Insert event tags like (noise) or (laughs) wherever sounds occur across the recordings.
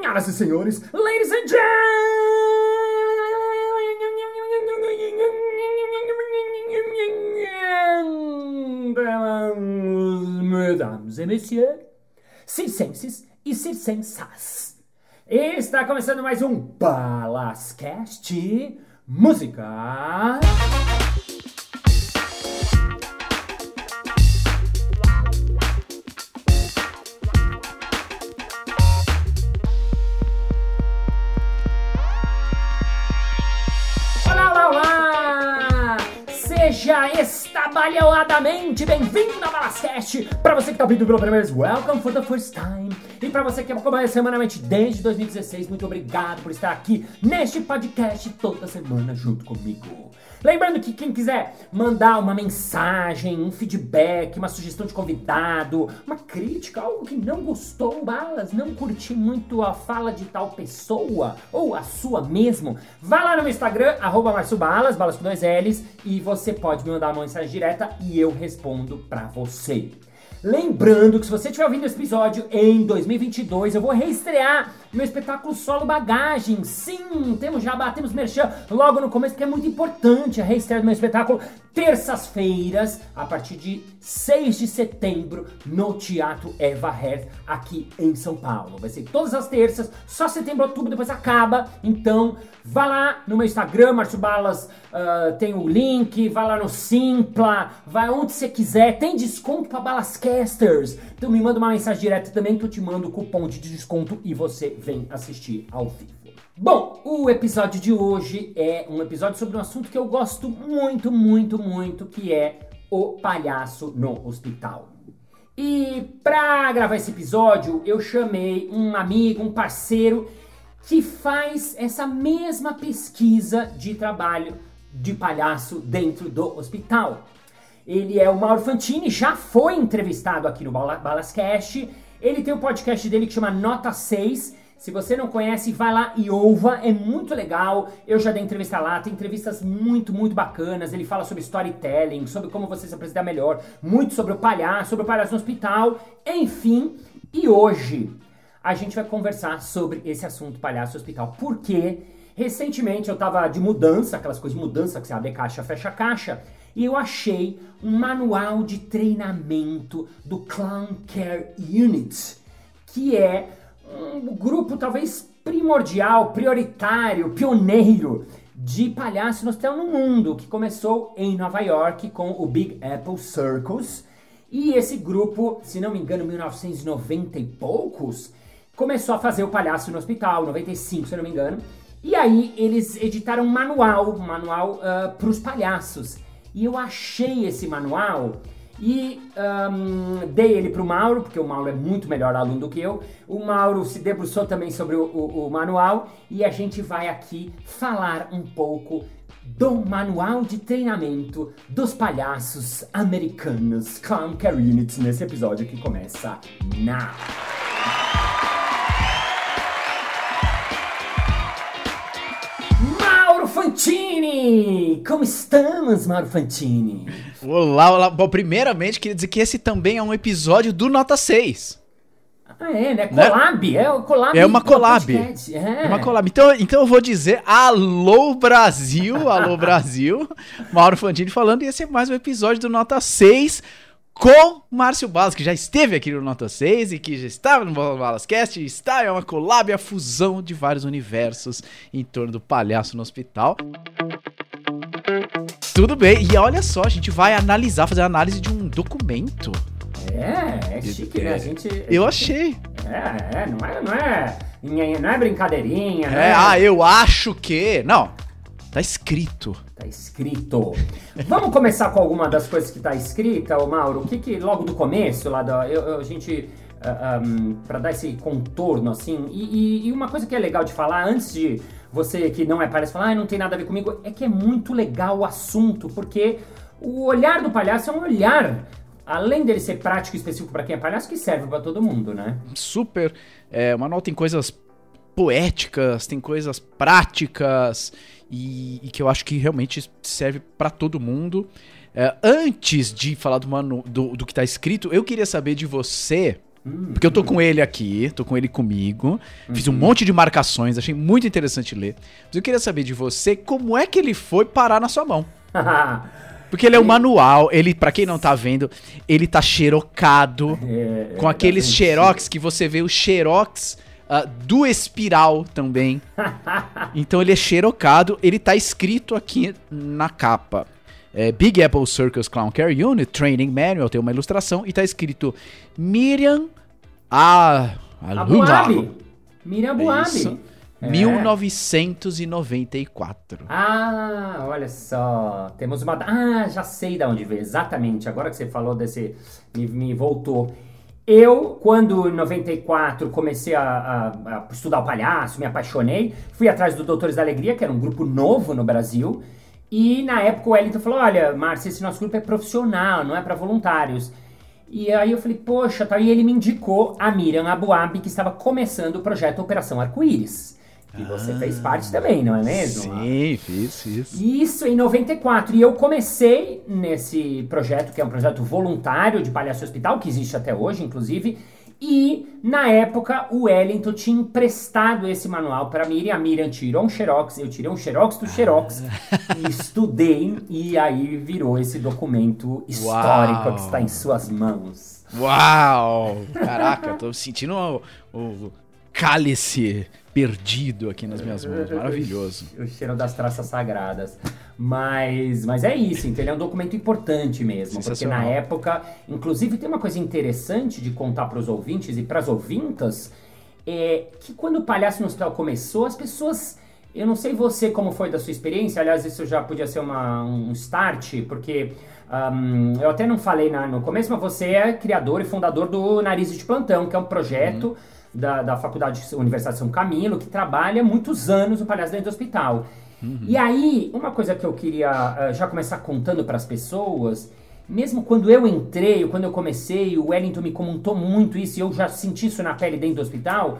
Senhoras e senhores, ladies and gentlemen, mesdames et messieurs, circenses e circensas. Está começando mais um Balascast Música. Estabalhadamente bem-vindo ao Balascast! Para você que está ouvindo pela primeira vez, welcome for the first time! E para você que acompanha semanalmente desde 2016, muito obrigado por estar aqui neste podcast toda semana junto comigo. Lembrando que quem quiser mandar uma mensagem, um feedback, uma sugestão de convidado, uma crítica, algo que não gostou, balas, não curti muito a fala de tal pessoa, ou a sua mesmo, vá lá no meu Instagram, arroba marciobalas, balas com dois L's, e você pode me mandar uma mensagem direta e eu respondo pra você. Lembrando que se você estiver ouvindo esse episódio em 2022, eu vou reestrear meu espetáculo solo Bagagem. Sim, temos já batemos merchan logo no começo, porque é muito importante a reestreia do meu espetáculo terças-feiras, a partir de 6 de setembro, no Teatro Eva Herz, aqui em São Paulo. Vai ser todas as terças, só setembro, outubro, depois acaba. Então, vá lá no meu Instagram, Márcio Balas, ah, tem o link, vá lá no Simpla, vai onde você quiser, tem desconto para Balascasters. Então me manda uma mensagem direta também que eu te mando o cupom de desconto e você vem assistir ao vivo. Bom, o episódio de hoje é um episódio sobre um assunto que eu gosto muito, muito, muito, que é o palhaço no hospital. E pra gravar esse episódio, eu chamei um amigo, um parceiro que faz essa mesma pesquisa de trabalho de palhaço dentro do hospital. Ele é o Mauro Fantini, já foi entrevistado aqui no Bala- Balascast. Ele tem um podcast dele que chama Nota 6. Se você não conhece, vai lá e ouva, é muito legal. Eu já dei entrevista lá, tem entrevistas muito, muito bacanas. Ele fala sobre storytelling, sobre como você se apresentar melhor, muito sobre o palhaço, sobre o palhaço no hospital, enfim. E hoje a gente vai conversar sobre esse assunto palhaço no hospital. Porque recentemente eu tava de mudança, aquelas coisas de mudança que você abre caixa, fecha caixa, e eu achei um manual de treinamento do Clown Care Unit, que é um grupo talvez primordial, prioritário, pioneiro de palhaço no hospital no mundo, que começou em Nova York com o Big Apple Circus. E esse grupo, se não me engano, 1990 e poucos, começou a fazer o palhaço no hospital, 95, se não me engano. E aí eles editaram um manual, um manual para os palhaços. E eu achei esse manual e ahn, dei ele pro Mauro, porque o Mauro é muito melhor aluno do que eu. O Mauro se debruçou também sobre o, o- o manual e a gente vai aqui falar um pouco do manual de treinamento dos palhaços americanos Clown Units nesse episódio que começa now. Fantini! Como estamos, Mauro Fantini? Olá, olá. Bom, primeiramente, queria dizer que esse também é um episódio do Nota 6. Ah, é, né? Collab, é o collab. É uma collab. É. É uma collab. Então, então eu vou dizer alô Brasil, alô Brasil. (laughs) Mauro Fantini falando, e esse é mais um episódio do Nota 6 com Márcio Balas, que já esteve aqui no Nota 6 e que já estava no Balascast, está é uma collab, a fusão de vários universos em torno do palhaço no hospital. Tudo bem, e olha só, a gente vai analisar, fazer a análise de um documento. É, é chique, né? A gente. Eu achei. É, é, não é, não é. Não é brincadeirinha, né? É, ah, eu acho que. Não, tá escrito. Tá escrito. Vamos começar com alguma das coisas que tá escrita, ô Mauro? O que que, logo do começo, lá da. eu- a gente. ah, ahm, pra dar esse contorno, assim. E, e- e uma coisa que é legal de falar, antes de você que não é palhaço falar, ah, não tem nada a ver comigo, é que é muito legal o assunto, porque o olhar do palhaço é um olhar. Além dele ser prático e específico pra quem é palhaço, que serve pra todo mundo, né? Super. É, o manual tem coisas poéticas, tem coisas práticas e, e que eu acho que realmente serve pra todo mundo. É, antes de falar do, manu, do, do que tá escrito, eu queria saber de você, Porque eu tô com ele aqui, tô com ele comigo, fiz um monte de marcações, achei muito interessante ler. Mas eu queria saber de você como é que ele foi parar na sua mão. (laughs) Porque ele é um manual, ele, para quem não tá vendo, ele tá xerocado É, com aqueles xerox que você vê o xerox ah, do espiral também. (laughs) então ele é xerocado, ele tá escrito aqui na capa. É, Big Apple Circus Clown Care Unit Training Manual, tem uma ilustração e tá escrito Miriam a Abuabi. Miriam Abuabi. É. 1994. Ah, olha só. Temos uma. Ah, já sei de onde veio. Exatamente. Agora que você falou desse. Me, me voltou. Eu, quando em 94 comecei a, a- a estudar o palhaço, me apaixonei, fui atrás do Doutores da Alegria, que era um grupo novo no Brasil. E na época o Wellington falou: Olha, Márcia, esse nosso grupo é profissional, não é para voluntários. E aí eu falei, poxa, tá. E ele me indicou a Miriam Abuabi, que estava começando o projeto Operação Arco-Íris. Que você fez parte também, não é mesmo? Sim, fiz, fiz. Isso em 94. E eu comecei nesse projeto, que é um projeto voluntário de palhaço hospital, que existe até hoje, inclusive. E na época o Wellington tinha emprestado esse manual para Miriam. A Miriam tirou um xerox, eu tirei um xerox do xerox e estudei. E aí virou esse documento histórico Uau. que está em suas mãos. Uau! Caraca, tô sentindo o, o cálice perdido aqui nas minhas mãos. Maravilhoso. (laughs) O cheiro das traças sagradas. Mas, mas é isso, então ele é um documento importante mesmo. Porque na época, inclusive tem uma coisa interessante de contar para os ouvintes e para as ouvintas, é que quando o Palhaço no Hospital começou, as pessoas. Eu não sei você como foi da sua experiência, aliás, isso já podia ser uma, um start, porque ahm, eu até não falei na- no começo, mas você é criador e fundador do Narizes de Plantão, que é um projeto da, da Faculdade Universidade São Camilo, que trabalha muitos anos o palhaço dentro do hospital. E aí, uma coisa que eu queria ah, já começar contando para as pessoas, mesmo quando eu entrei, quando eu comecei, o Wellington me comentou muito isso e eu já senti isso na pele dentro do hospital,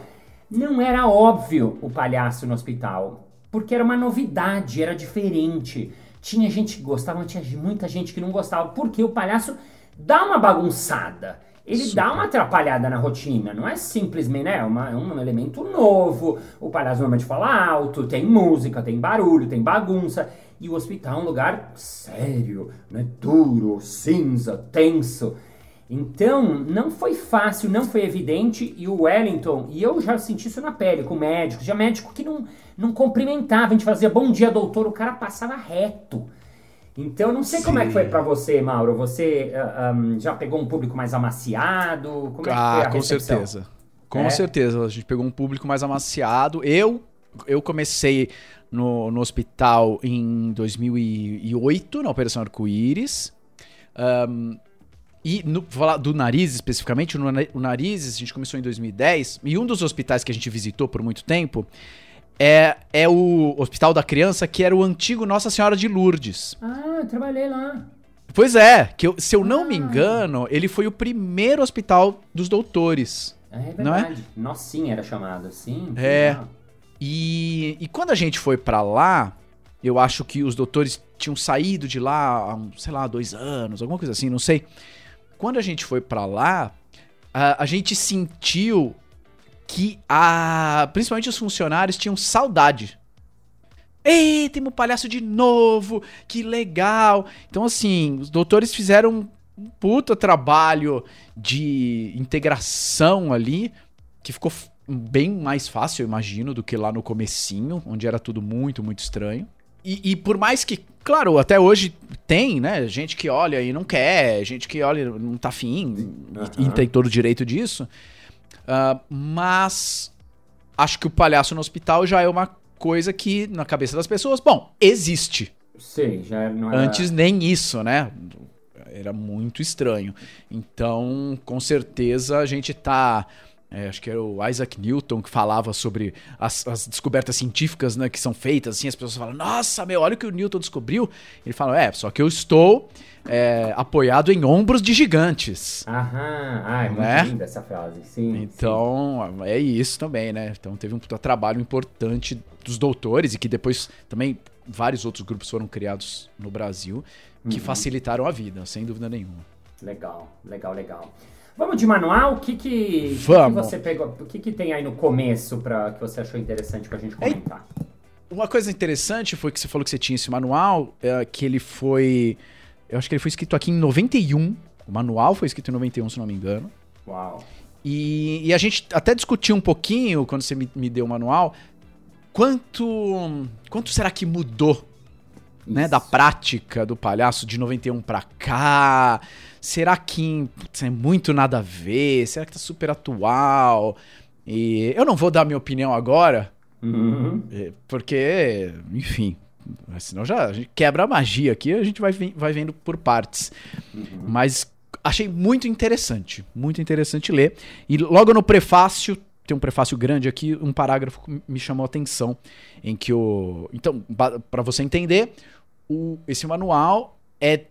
não era óbvio o palhaço no hospital, porque era uma novidade, era diferente. Tinha gente que gostava, mas tinha muita gente que não gostava, porque o palhaço dá uma bagunçada. Ele dá uma atrapalhada na rotina, não é simplesmente, né? É uma- é um elemento novo. O palhaço normalmente fala alto, tem música, tem barulho, tem bagunça. E o hospital é um lugar sério, né? Duro, cinza, tenso. Então, não foi fácil, não foi evidente, e o Wellington, e eu já senti isso na pele com médicos, já médico que não, não cumprimentava, a gente fazia bom dia, doutor, o cara passava reto. Então, não sei como é que foi pra você, Mauro. Você ah, ah, já pegou um público mais amaciado? Como é que foi Ah, a com recepção? certeza. Com É? certeza. A gente pegou um público mais amaciado. Eu, eu comecei no, no hospital em 2008, na Operação Arco-Íris. Ahn, e no, vou falar do nariz especificamente, no, o nariz a gente começou em 2010. E um dos hospitais que a gente visitou por muito tempo é, é o Hospital da Criança, que era o antigo Nossa Senhora de Lourdes. Ah, eu trabalhei lá. Pois é, que eu- se eu não me Ah. engano, ele foi o primeiro hospital dos doutores. É Não é? verdade. Nocinha era chamado, sim. que É. E, e quando a gente foi pra lá, eu acho que os doutores tinham saído de lá há, sei lá, dois anos, alguma coisa assim, não sei. Quando a gente foi pra lá, a, a gente sentiu que a, principalmente os funcionários tinham saudade. Ei, temos um palhaço de novo, que legal. Então, assim, os doutores fizeram um puta trabalho de integração ali, que ficou bem mais fácil, eu imagino, do que lá no comecinho, onde era tudo muito, muito estranho. E, e por mais que, claro, até hoje tem, né, gente que olha e não quer, gente que olha e não tá afim, e, e Aham. tem todo o direito disso, ah, mas acho que o palhaço no hospital já é uma coisa que, na cabeça das pessoas, bom, existe. Sei, já não era... Antes nem isso, né? Era muito estranho. Então, com certeza, a gente tá. É, acho que era o Isaac Newton que falava sobre as, as descobertas científicas né, que são feitas, assim, as pessoas falam, nossa, meu, olha o que o Newton descobriu. Ele fala, é, só que eu estou é, apoiado em ombros de gigantes. Aham, ah, é muito Né? linda essa frase, sim. Então, é isso também, né? Então teve um trabalho importante dos doutores e que depois também vários outros grupos foram criados no Brasil que facilitaram a vida, sem dúvida nenhuma. sim. Legal, legal, legal. Vamos de manual? O que que, Vamos. que você pegou? O que, que tem aí no começo para que você achou interessante pra gente comentar? Uma coisa interessante foi que você falou que você tinha esse manual, é, que ele foi. Eu acho que ele foi escrito aqui em 91. O manual foi escrito em 91, se não me engano. Uau. E, e a gente até discutiu um pouquinho, quando você me, me deu o manual, quanto, quanto será que mudou né, da prática do palhaço de 91 pra cá? Será que putz, é muito nada a ver? Será que tá super atual? E eu não vou dar minha opinião agora, Uhum. é, porque, enfim, senão já a gente quebra a magia aqui, a gente vai, vai vendo por partes. Mas achei muito interessante, muito interessante ler. E logo no prefácio, tem um prefácio grande aqui, um parágrafo me chamou a atenção, em que o... Então, para você entender, o, esse manual é,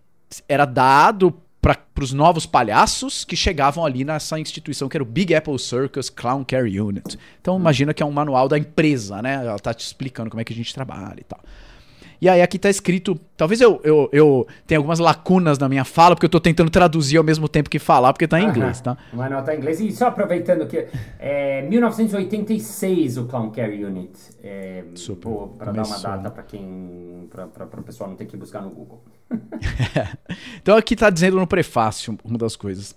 era dado para os novos palhaços que chegavam ali nessa instituição que era o Big Apple Circus Clown Care Unit. Então imagina que é um manual da empresa, né? Ela tá te explicando como é que a gente trabalha e tal. E aí aqui tá escrito, talvez eu, eu, eu tenha algumas lacunas na minha fala, porque eu tô tentando traduzir ao mesmo tempo que falar, porque tá em inglês, tá? O manual tá em inglês. E só aproveitando que é 1986 o Clown Care Unit. É, Super. Pra dar uma data né? pra quem. Pra, pra, pra o pessoal não ter que buscar no Google. (laughs) Então aqui tá dizendo no prefácio uma das coisas.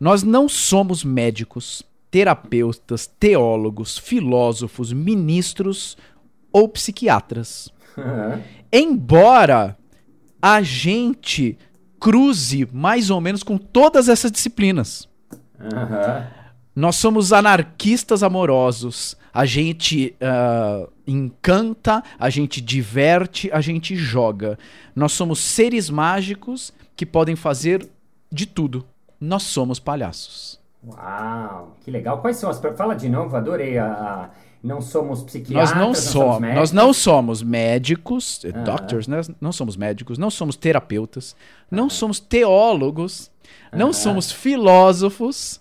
Nós não somos médicos, terapeutas, teólogos, filósofos, ministros ou psiquiatras. Embora a gente cruze mais ou menos com todas essas disciplinas. Aham. Nós somos anarquistas amorosos. A gente ah, encanta, a gente diverte, a gente joga. Nós somos seres mágicos que podem fazer de tudo. Nós somos palhaços. Uau, que legal. Quais são as. Fala de novo, adorei a. Não somos psiquiatras. Nós não somos, médicos. nós não somos médicos, eh, doctors, né? Não somos médicos, não somos terapeutas, não somos teólogos, não somos filósofos,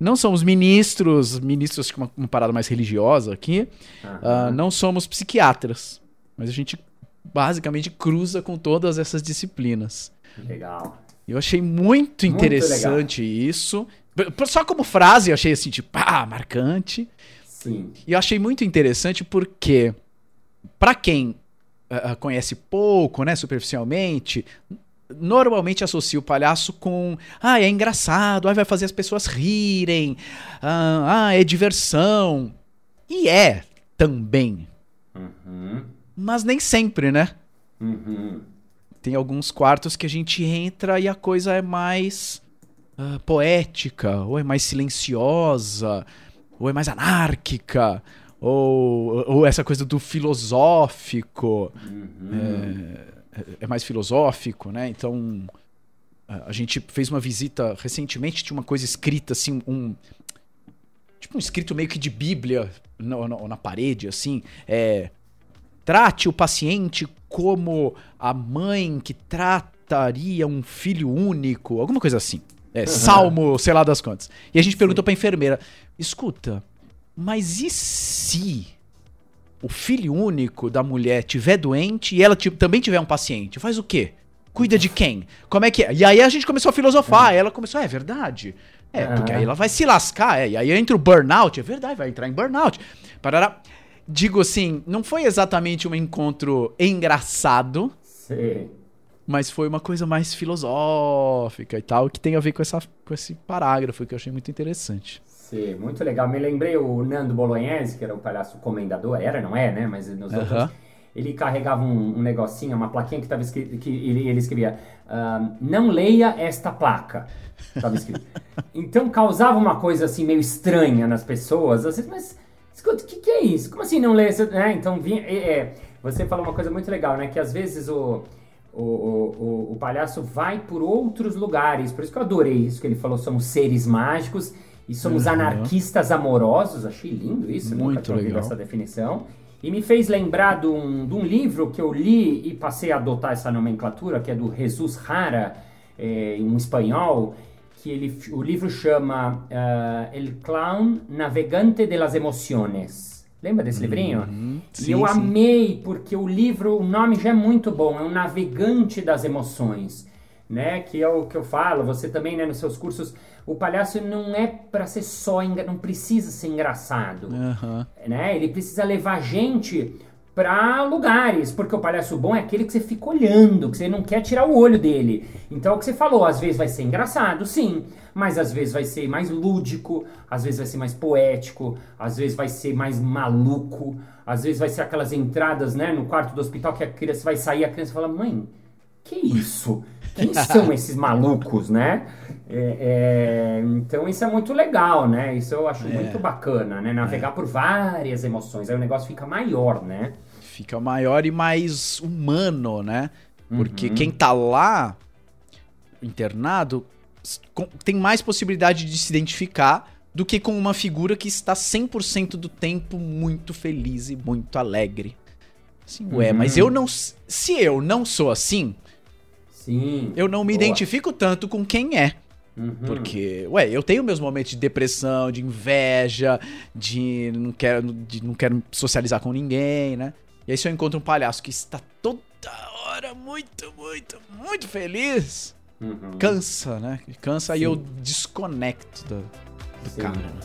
não somos ministros, ministros com uma, uma parada mais religiosa aqui, ah, não somos psiquiatras, mas a gente basicamente cruza com todas essas disciplinas. Legal. Eu achei muito interessante isso. Só como frase, eu achei assim, tipo, ah, marcante. Sim. E eu achei muito interessante porque, pra quem ah, conhece pouco, né, superficialmente, normalmente associa o palhaço com, ah, é engraçado, ah, vai fazer as pessoas rirem, ah, ah, é diversão. E é também, Uhum. mas nem sempre, né? Uhum. Tem alguns quartos que a gente entra e a coisa é mais ah, poética, ou é mais silenciosa, ou é mais anárquica, ou, ou essa coisa do filosófico. Uhum. É, é mais filosófico, né? Então. a- gente fez uma visita recentemente, tinha uma coisa escrita assim, um. Tipo um escrito meio que de Bíblia na, na- na parede, assim. É, Trate o paciente como a mãe que trataria um filho único, alguma coisa assim. É, salmo, sei lá das quantas. E a gente perguntou pra enfermeira: escuta, mas e se o filho único da mulher tiver doente e ela também tiver um paciente? Faz o quê? Cuida de quem? Como é que é? E aí a gente começou a filosofar. Ela começou, é verdade. É, porque aí ela vai se lascar, é. E aí entra o burnout, é verdade, vai entrar em burnout. Parará. Digo assim, não foi exatamente um encontro engraçado, Sim. Mas foi uma coisa mais filosófica e tal, que tem a ver com, essa, com esse parágrafo que eu achei muito interessante. Sim, muito legal. Me lembrei o Nando Bolognese, que era o palhaço comendador. Era, não é, né? Mas nos outros. Ele carregava um, um negocinho, uma plaquinha que estava escrito. Que ele, ele escrevia: ah, Não leia esta placa. Tava escrito. (laughs) então causava uma coisa assim meio estranha nas pessoas. Vezes, mas escuta, o que, que é isso? Como assim não essa- Né? Então vinha. é, é, você falou uma coisa muito legal, né? Que às vezes o. O, o, o, palhaço vai por outros lugares. Por isso que eu adorei isso que ele falou. Somos seres mágicos e somos Uhum. anarquistas amorosos. Achei lindo isso. Nunca Muito legal. essa definição. E me fez lembrar de um, de um livro que eu li e passei a adotar essa nomenclatura, que é do Jesus Rara, é, em espanhol, que ele, o livro chama ah, El Clown Navegante de las Emociones. Lembra desse livrinho? Uhum. e Sim, eu sim. amei, porque o livro, o nome já é muito bom, é um navegante das emoções. né? Que é o que eu falo, você também, né, nos seus cursos, o palhaço não é para ser só, não precisa ser engraçado, Aham. né? Ele precisa levar gente para lugares, porque o palhaço bom é aquele que você fica olhando, que você não quer tirar o olho dele. Então é o que você falou, às vezes vai ser engraçado, sim, mas às vezes vai ser mais lúdico, às vezes vai ser mais poético, às vezes vai ser mais maluco, às vezes vai ser aquelas entradas, né, no quarto do hospital que a criança vai sair, a criança fala: "Mãe, que isso? Quem (laughs) são esses malucos, né? É, é, então isso é muito legal, né? Isso eu acho muito bacana, né? Navegar por várias emoções, aí o negócio fica maior, né? Fica maior e mais humano, né? Porque Uhum. quem tá lá, internado, tem mais possibilidade de se identificar do que com uma figura que está 100% do tempo muito feliz e muito alegre. Assim, ué, Uhum. mas eu não. Se eu não sou assim, Sim. eu não me Boa. identifico tanto com quem é. Uhum. Porque, ué, eu tenho meus momentos de depressão, de inveja, de não quero, de não quero socializar com ninguém, né? E aí se eu encontro um palhaço que está toda hora muito, muito, muito feliz, Uhum. cansa, né? Cansa e Sim. eu desconecto do, do Sim. cara. né?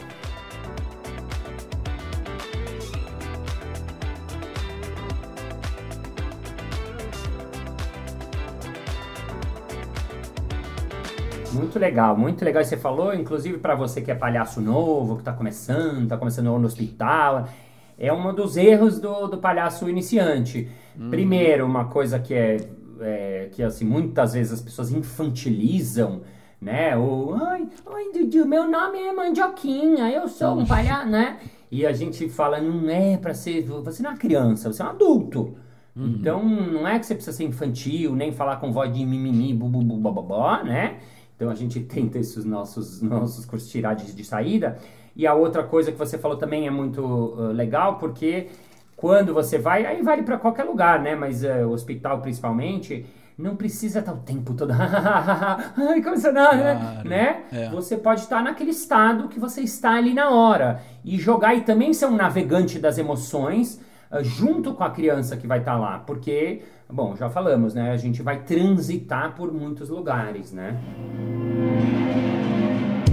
Muito legal, muito legal. E Você falou, inclusive, para você que é palhaço novo, que tá começando, tá começando no hospital, é um dos erros do, do palhaço iniciante. Primeiro, uma coisa que é, é, que assim muitas vezes as pessoas infantilizam, né? O ai, ai, Dudu, meu nome é Mandioquinha, eu sou um palhaço, né? E a gente fala, não é pra ser, você não é uma criança, você é um adulto. Então, não é que você precisa ser infantil, nem falar com voz de mimimi, bububu, bababó, né? Então, a gente (laughs) tenta esses nossos, nossos cursos tirar de, de saída. E a outra coisa que você falou também é muito uh, legal, porque quando você vai, aí vale para qualquer lugar, né? Mas uh, hospital principalmente, não precisa estar o tempo todo. (laughs) Ai, como você não, Claro, né? é. Você pode estar naquele estado que você está ali na hora. E jogar e também ser um navegante das emoções uh, junto com a criança que vai estar lá. Porque, bom, já falamos, né? A gente vai transitar por muitos lugares, né?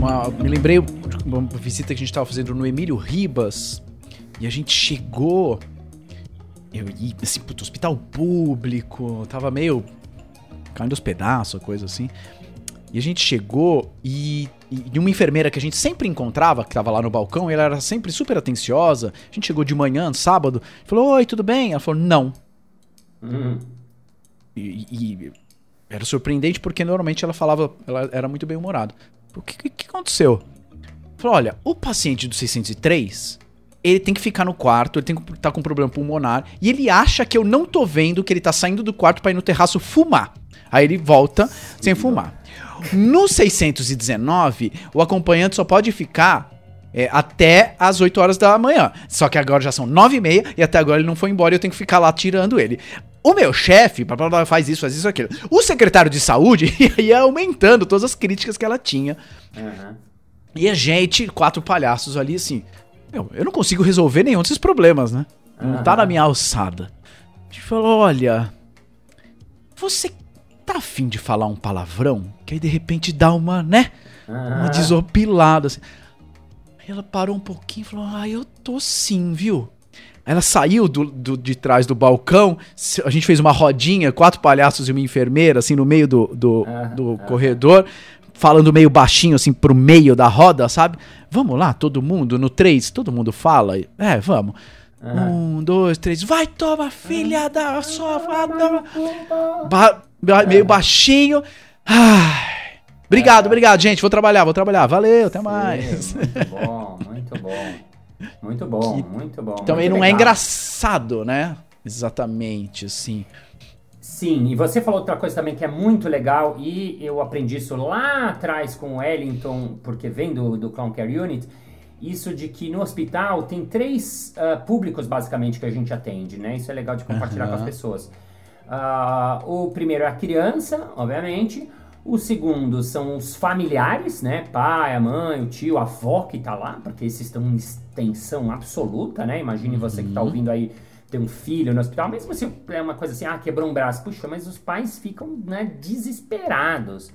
Uma- me lembrei de uma visita que a gente tava fazendo no Emílio Ribas e a gente chegou. Eu ia, assim, puto, hospital público, tava meio caindo aos pedaços, coisa assim. E a gente chegou e, e uma enfermeira que a gente sempre encontrava, que tava lá no balcão, ela era sempre super atenciosa. A gente chegou de manhã, sábado, falou: Oi, tudo bem? Ela falou: Não. Hum. E, e era surpreendente porque normalmente ela falava, ela era muito bem humorada. O que, que, aconteceu? Falou, olha, o paciente do 603, ele tem que ficar no quarto, ele tem que estar com problema pulmonar, e ele acha que eu não tô vendo que ele tá saindo do quarto pra ir no terraço fumar. Aí ele volta sem fumar. No 619, o acompanhante só pode ficar é, até as 8 horas da manhã. Só que agora já são 9 e meia e até agora ele não foi embora e eu tenho que ficar lá tirando ele. O meu chefe blá, blá, blá, faz isso, faz isso, aquilo. O secretário de saúde (laughs) ia aumentando todas as críticas que ela tinha. Aham. E a gente, quatro palhaços ali, assim. Meu, eu não consigo resolver nenhum desses problemas, né? Não tá na minha alçada. A gente falou: olha. Você tá afim de falar um palavrão? Que aí de repente dá uma, né? Uma Aham. desopilada, assim. Ela parou um pouquinho e falou: Ah, eu tô sim, viu? Ela saiu do, do- de trás do balcão, a gente fez uma rodinha, quatro palhaços e uma enfermeira, assim, no meio do, do, Ah, do ah. corredor, falando meio baixinho, assim, pro meio da roda, sabe? Vamos lá, todo mundo, no três, todo mundo fala? É, vamos. Um, dois, três, vai, toma, filha da sua... Ba- ba- meio baixinho. Ai. Obrigado, obrigado, gente. Vou trabalhar, vou trabalhar. Valeu, até mais. Muito bom, muito bom. Muito bom, muito bom. Também muito não é legal. engraçado, né? Exatamente, assim. Sim, e você falou outra coisa também que é muito legal, e eu aprendi isso lá atrás com o Wellington, porque vem do, do Clown Care Unit, isso de que no hospital tem três ah, públicos basicamente que a gente atende, né? Isso é legal de compartilhar com as pessoas. Ah, o primeiro é a criança, obviamente. O segundo são os familiares, né? Pai, a mãe, o tio, a avó que tá lá, porque esses estão em extensão absoluta, né? Imagine você que tá ouvindo aí ter um filho no hospital, mesmo se é uma coisa assim, ah, quebrou um braço, puxa, mas os pais ficam né, desesperados.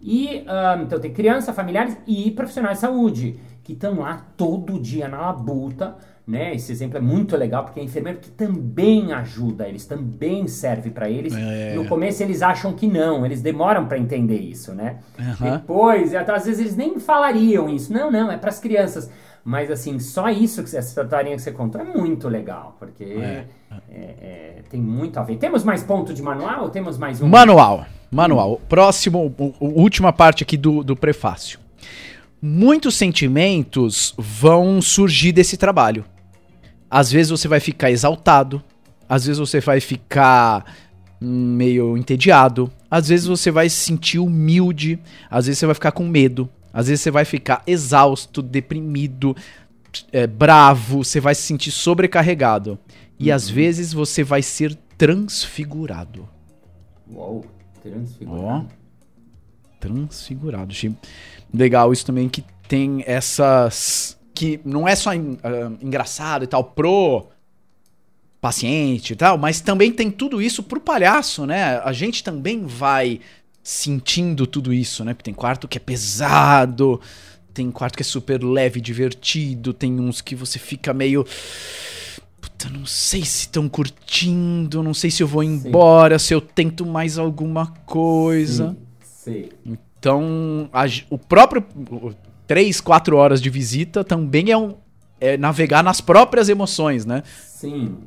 E um, então tem criança, familiares e profissionais de saúde que estão lá todo dia na labuta, né? Esse exemplo é muito legal porque é enfermeiro que também ajuda eles, também serve para eles. É. No começo eles acham que não, eles demoram para entender isso, né? Uhum. Depois, às vezes eles nem falariam isso. Não, não, é para as crianças. Mas assim, só isso que essa historinha que você contou é muito legal, porque é. É, é, tem muito a ver. Temos mais ponto de manual ou temos mais um? Manual. Manual. Próximo, última parte aqui do, do prefácio. Muitos sentimentos vão surgir desse trabalho. Às vezes você vai ficar exaltado, às vezes você vai ficar meio entediado, às vezes você vai se sentir humilde, às vezes você vai ficar com medo, às vezes você vai ficar exausto, deprimido, é, bravo, você vai se sentir sobrecarregado. E uhum. às vezes você vai ser transfigurado. Uau, transfigurado. Ó, transfigurado. Legal isso também que tem essas. Que não é só uh, engraçado e tal, pro paciente e tal, mas também tem tudo isso pro palhaço, né? A gente também vai sentindo tudo isso, né? Porque tem quarto que é pesado, tem quarto que é super leve, divertido, tem uns que você fica meio. Puta, não sei se estão curtindo, não sei se eu vou embora, sim. se eu tento mais alguma coisa. Sim. sim. Então, a, o próprio. Três, quatro horas de visita também é um. É navegar nas próprias emoções, né? Sim.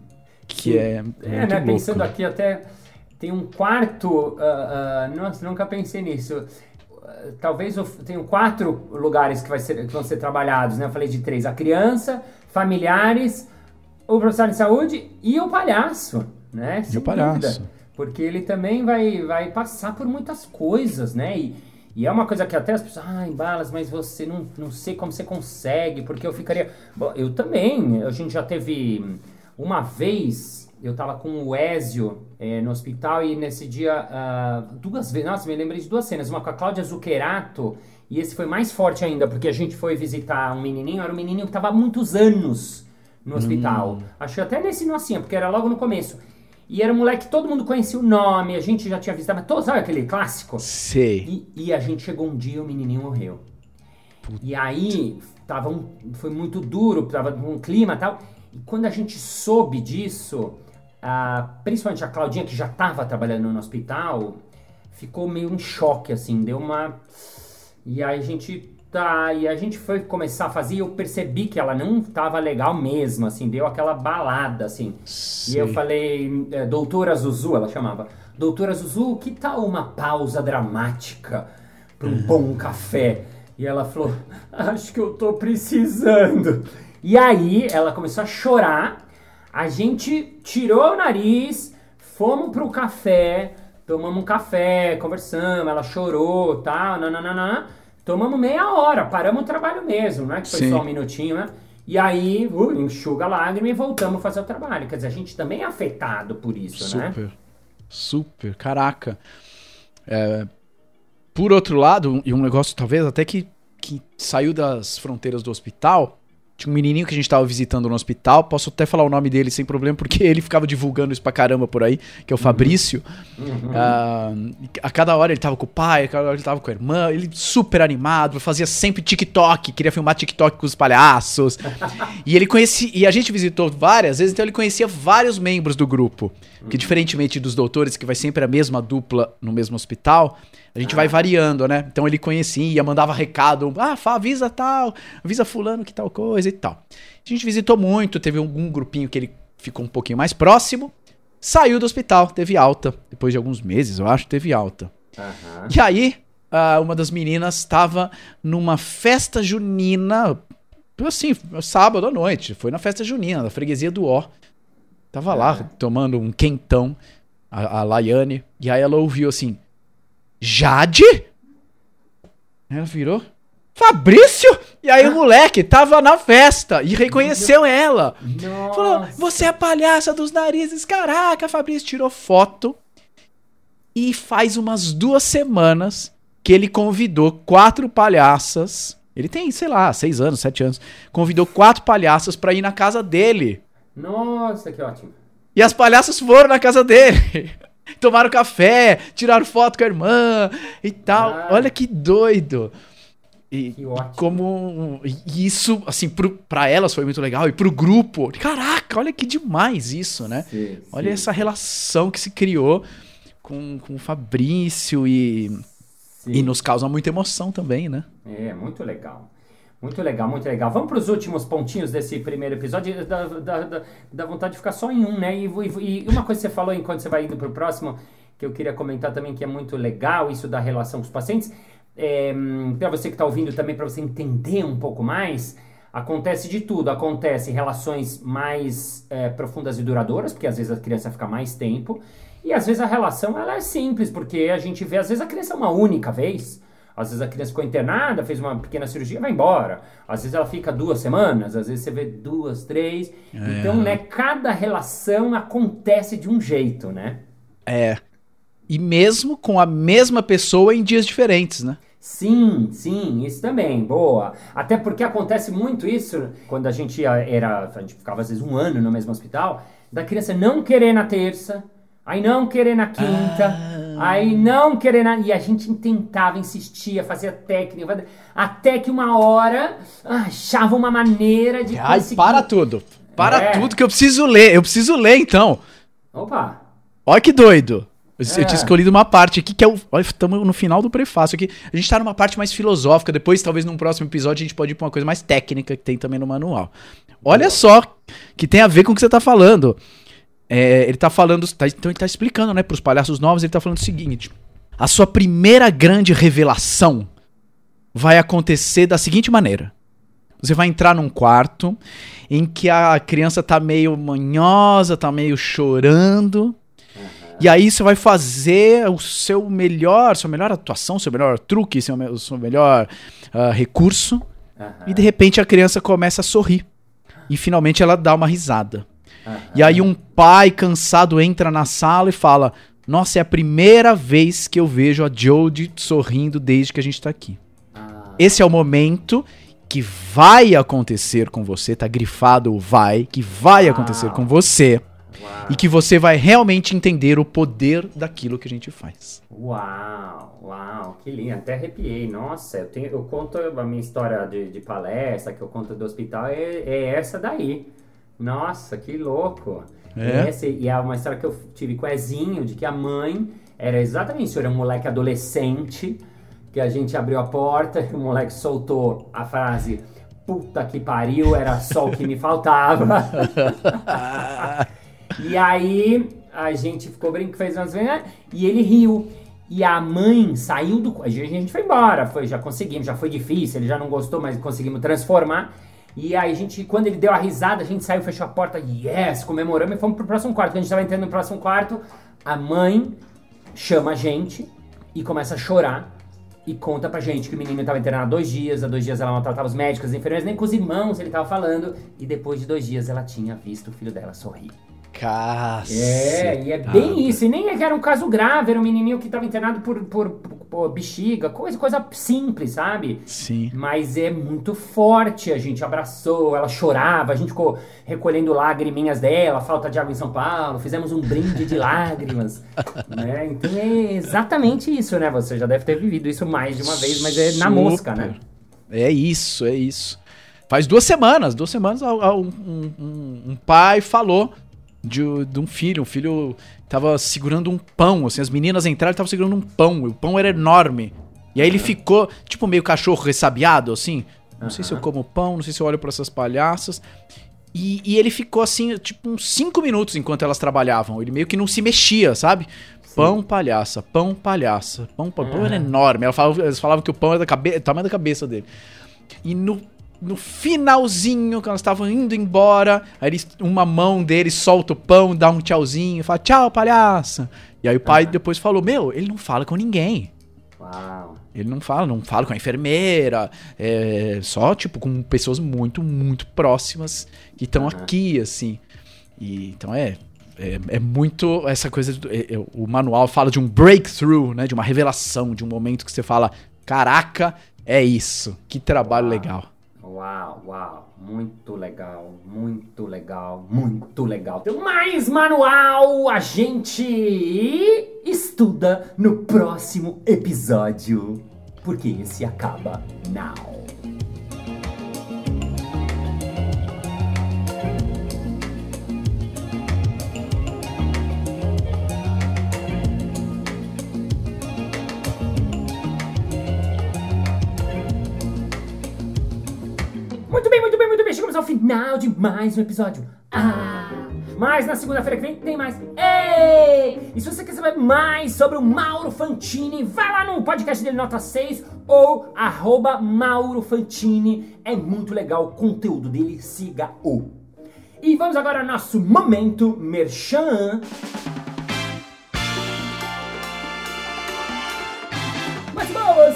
Que sim. é. É, né? Louco. Pensando aqui até tem um quarto. Uh, uh, nossa, nunca pensei nisso. Talvez eu tenho quatro lugares que, vai ser, que vão ser trabalhados, né? Eu falei de três: a criança, familiares, o profissional de saúde e o palhaço, né? Sem e o palhaço. Dúvida, porque ele também vai, vai passar por muitas coisas, né? E, e é uma coisa que até as pessoas, ai, Balas, mas você não, não sei como você consegue, porque eu ficaria. Bom, eu também, a gente já teve uma vez eu tava com o Ézio é, no hospital e nesse dia, uh, duas vezes, nossa, me lembrei de duas cenas, uma com a Cláudia Zuccherato, e esse foi mais forte ainda, porque a gente foi visitar um menininho, era um menininho que tava há muitos anos no hospital. Hum. Acho que até nesse nocinha, porque era logo no começo. E era um moleque que todo mundo conhecia o nome, a gente já tinha visto, mas todo, sabe aquele clássico? Sei. E, e a gente chegou um dia e o menininho morreu. Puta. E aí, tava um, foi muito duro, tava um clima e tal. E quando a gente soube disso, ah, principalmente a Claudinha, que já estava trabalhando no hospital, ficou meio em choque, assim, deu uma. E aí a gente tá, e a gente foi começar a fazer e eu percebi que ela não estava legal mesmo, assim, deu aquela balada, assim. Sim. E eu falei, é, doutora Zuzu, ela chamava, doutora Zuzu, que tal uma pausa dramática para um bom café? E ela falou, (laughs) acho que eu tô precisando. E aí ela começou a chorar a gente tirou o nariz, fomos pro café, tomamos um café, conversamos, ela chorou, tal, nananana. Tomamos meia hora, paramos o trabalho mesmo, não é que foi Sim. só um minutinho, né? E aí, uh, enxuga a lágrima e voltamos a fazer o trabalho. Quer dizer, a gente também é afetado por isso, super, né? Super, super, caraca. É, por outro lado, e um negócio talvez até que, que saiu das fronteiras do hospital, tinha um menininho que a gente tava visitando no hospital, posso até falar o nome dele sem problema, porque (laughs) ele ficava divulgando isso pra caramba por aí, que é o Fabrício. Uhum. Uh, a cada hora ele tava com o pai, a cada hora ele tava com a irmã, ele super animado, fazia sempre TikTok, queria filmar TikTok com os palhaços. (laughs) e ele conhecia, e a gente visitou várias vezes, então ele conhecia vários membros do grupo. Que diferentemente dos doutores, que vai sempre a mesma dupla no mesmo hospital, a gente ah. vai variando, né? Então ele conhecia, mandava recado, ah, avisa tal, avisa fulano que tal coisa e tal. A gente visitou muito, teve algum grupinho que ele ficou um pouquinho mais próximo, saiu do hospital, teve alta. Depois de alguns meses, eu acho, teve alta. Uhum. E aí, uma das meninas estava numa festa junina, assim, sábado à noite. Foi na festa junina, da freguesia do Ó. Tava lá é. tomando um quentão, a, a Laiane, e aí ela ouviu assim: Jade? Ela virou. Fabrício? E aí o moleque tava na festa e reconheceu ela. Nossa. Falou: Você é a palhaça dos narizes. Caraca, Fabrício tirou foto. E faz umas duas semanas que ele convidou quatro palhaças. Ele tem, sei lá, seis anos, sete anos. Convidou quatro palhaças pra ir na casa dele. Nossa, que ótimo. E as palhaças foram na casa dele. (laughs) Tomaram café, tiraram foto com a irmã e tal. Ah. Olha que doido. E Que ótimo. como e isso, assim, pro, pra elas foi muito legal. E pro grupo, caraca, olha que demais isso, né? Sim, Olha sim, essa relação que se criou com, com o Fabrício e, sim. e nos causa muita emoção também, né? É, muito legal. Muito legal, muito legal. Vamos para os últimos pontinhos desse primeiro episódio. Dá, dá, dá, dá vontade de ficar só em um, né? E, e- e uma coisa que você falou enquanto você vai indo para o próximo, que eu queria comentar também, que é muito legal, isso da relação com os pacientes. É, para você que está ouvindo também, para você entender um pouco mais, acontece de tudo. Acontece relações mais é, profundas e duradouras, porque às vezes a criança fica mais tempo. E às vezes a relação ela é simples, porque a gente vê, às vezes a criança é uma única vez. Às vezes a criança ficou internada, fez uma pequena cirurgia e vai embora. Às vezes ela fica duas semanas, às vezes você vê duas, três. Então, né, cada relação acontece de um jeito, né? É. E mesmo com a mesma pessoa em dias diferentes, né? Sim, sim, isso também, boa. Até porque acontece muito isso quando a gente era, a gente ficava às vezes um ano no mesmo hospital, da criança não querer na terça, aí não querer na quinta, aí não querer na. E a gente tentava, insistia, fazia técnica, até que uma hora ah, achava uma maneira de Ai, conseguir. para tudo. Para É. tudo que eu preciso ler. Eu preciso ler, então. Opa! Olha que doido. Eu, É. tinha escolhido uma parte aqui que é o. Olha, estamos no final do prefácio aqui. A gente tá numa parte mais filosófica. Depois, talvez num próximo episódio, a gente pode ir pra uma coisa mais técnica que tem também no manual. Olha só que tem a ver com o que você tá falando. É, ele tá falando. tá- então ele tá explicando, né, pros palhaços novos, ele tá falando o seguinte: a sua primeira grande revelação vai acontecer da seguinte maneira. Você vai entrar num quarto em que a criança tá meio manhosa, tá meio chorando. E aí você vai fazer o seu melhor, sua melhor atuação, seu melhor truque, seu, me- seu melhor ah, recurso. Aham, E de repente a criança começa a sorrir. E finalmente ela dá uma risada. aham. E aí um pai cansado entra na sala e fala: Nossa, é a primeira vez que eu vejo a Jodie sorrindo desde que a gente tá aqui. Ah, Esse é o momento que vai acontecer com você, tá grifado o vai, que vai acontecer com você uau. e que você vai realmente entender o poder daquilo que a gente faz. Uau, uau, que lindo, até arrepiei. Nossa, eu, tenho, eu conto a minha história de, de palestra, que eu conto do hospital, é, é essa daí. Nossa, que louco. É? E é uma história que eu tive com o Ezinho, de que a mãe era exatamente isso, era um moleque adolescente, que a gente abriu a porta e (laughs) o moleque soltou a frase, puta que pariu, era só o que me faltava. (laughs) (laughs) E aí a gente ficou brincando, fez umas e ele riu. E a mãe saiu do. A gente foi embora, foi, já conseguimos, já foi difícil, ele já não gostou, mas conseguimos transformar. E aí a gente, quando ele deu a risada, a gente saiu, fechou a porta, yes, comemoramos e fomos pro próximo quarto. Quando a gente tava entrando no próximo quarto, a mãe chama a gente e começa a chorar. E conta pra gente que o menino tava internado há dois dias, há dois dias ela maltratava os médicos, as enfermeiras, nem com os irmãos ele tava falando. E depois de dois dias ela tinha visto o filho dela sorrir. Caceta. É, e é bem isso. E nem é que era um caso grave, era um menininho que tava internado por, por, por bexiga, coisa, coisa simples, sabe? Sim. Mas é muito forte. A gente abraçou, ela chorava, a gente ficou recolhendo lagriminhas dela, falta de água em São Paulo, fizemos um brinde de (laughs) lágrimas. né? Então é exatamente isso, né? Você já deve ter vivido isso mais de uma vez, mas é na Super. mosca, né? É isso, é isso. Faz duas semanas, duas semanas, um, um- um pai falou de, de um filho. Um filho tava segurando um pão, assim, as meninas entraram e tava segurando um pão, e o pão era enorme. E aí ele ficou, tipo, meio cachorro ressabiado, assim. Não sei se eu como pão, não sei se eu olho pra essas palhaças. E, e ele ficou assim, tipo, uns cinco minutos enquanto elas trabalhavam. Ele meio que não se mexia, sabe? Pão, palhaça, pão, palhaça. Pão, pão, pão era enorme. Ela falava, eles falavam que o pão era da cabe- tamanho da cabeça dele. E no, no finalzinho, quando elas estavam indo embora, aí eles- uma mão dele solta o pão, dá um tchauzinho, fala tchau, palhaça. E aí o pai Aham. depois falou: Meu, ele não fala com ninguém. Uau. Ele não fala, não fala com a enfermeira, é só, tipo, com pessoas muito, muito próximas que estão Aham. aqui, assim. E, então é, é, é muito essa coisa. do- é- é- o manual fala de um breakthrough, né? De uma revelação, de um momento que você fala: Caraca, é isso. Que trabalho Uau. legal. Uau, uau. Muito legal, muito legal, muito legal. Tem mais manual. A gente estuda no próximo episódio. Porque esse acaba now. Final de mais um episódio. Ah! Mas na segunda-feira que vem tem mais. Ei! E se você quer saber mais sobre o Mauro Fantini, vai lá no podcast dele, nota 6, ou arroba Mauro Fantini. É muito legal o conteúdo dele, siga-o. E vamos agora ao nosso momento merchan.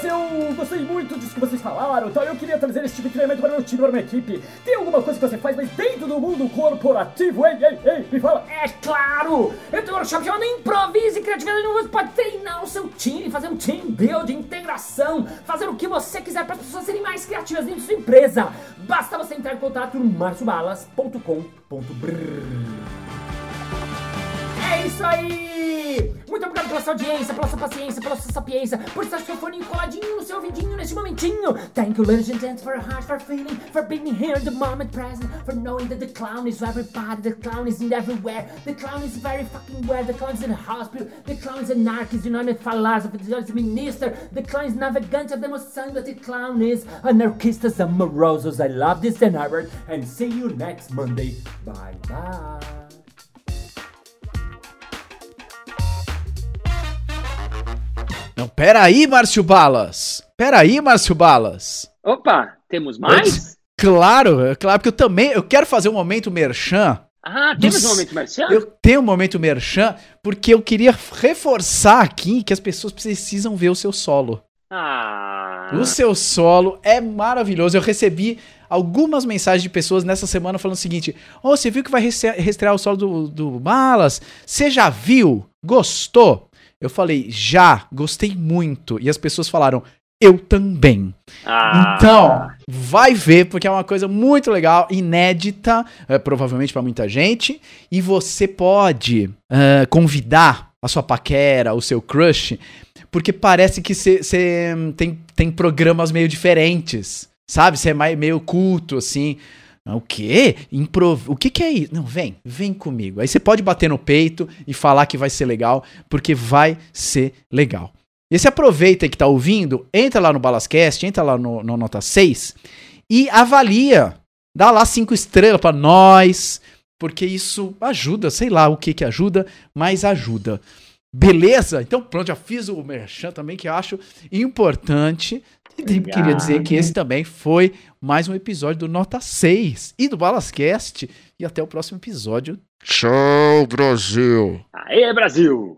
Eu gostei muito disso que vocês falaram, então eu queria trazer esse tipo de treinamento para meu time, para minha equipe. Tem alguma coisa que você faz, mas dentro do mundo corporativo? Ei, ei, ei, me fala. É claro! Eu tenho um workshop chamado Improvise Criatividade onde você pode treinar o seu time, fazer um team building, integração, fazer o que você quiser para as pessoas serem mais criativas dentro da sua empresa. Basta você entrar em contato no marciobalas.com.br. É isso aí! Pela sua audiência, pela sua paciência, pela sua sapiência, por estar seu fone coladinho no seu ouvidinho neste momentinho. Thank you, ladies and gents, for your heart, for feeling, for being here in the moment present, for knowing that the clown is everybody, the clown is in everywhere, the clown is very fucking where, the clown is in the hospital, the clown is anarchist, you know, the philosopher, the minister, the clown is navigante of the emoção, but the clown is anarchistas amorosos. I love this and Albert, and see you next Monday. Bye bye. Não, peraí, Márcio Balas. Peraí, Márcio Balas. Opa, temos mais? Claro, é claro, porque eu também eu quero fazer um momento merchan. Ah, temos um momento merchan? Eu tenho um momento merchan, porque eu queria reforçar aqui que as pessoas precisam ver o seu solo. Ah, O seu solo é maravilhoso. Eu recebi algumas mensagens de pessoas nessa semana falando o seguinte: Ô, você viu que vai restrear o solo do, do Malas? Você já viu? Gostou? Eu falei, já, gostei muito. E as pessoas falaram, eu também. ah, Então, vai ver, porque é uma coisa muito legal, inédita, é, provavelmente pra muita gente. E você pode é, convidar a sua paquera, o seu crush, porque parece que você tem, tem programas meio diferentes. Sabe? Você é mais, meio culto, assim. O quê? Improv... O que, que é isso? Não, vem, vem comigo. Aí você pode bater no peito e falar que vai ser legal, porque vai ser legal. E se aproveita que tá ouvindo, entra lá no Balascast, entra lá no, no Nota 6 e avalia. Dá lá cinco estrelas pra nós, porque isso ajuda, sei lá o que que ajuda, mas ajuda. Beleza? Então pronto, já fiz o merchan também, que eu acho importante. E queria dizer que esse também foi mais um episódio do Nota 6 e do Balascast. E até o próximo episódio. Tchau, Brasil! Aê, Brasil!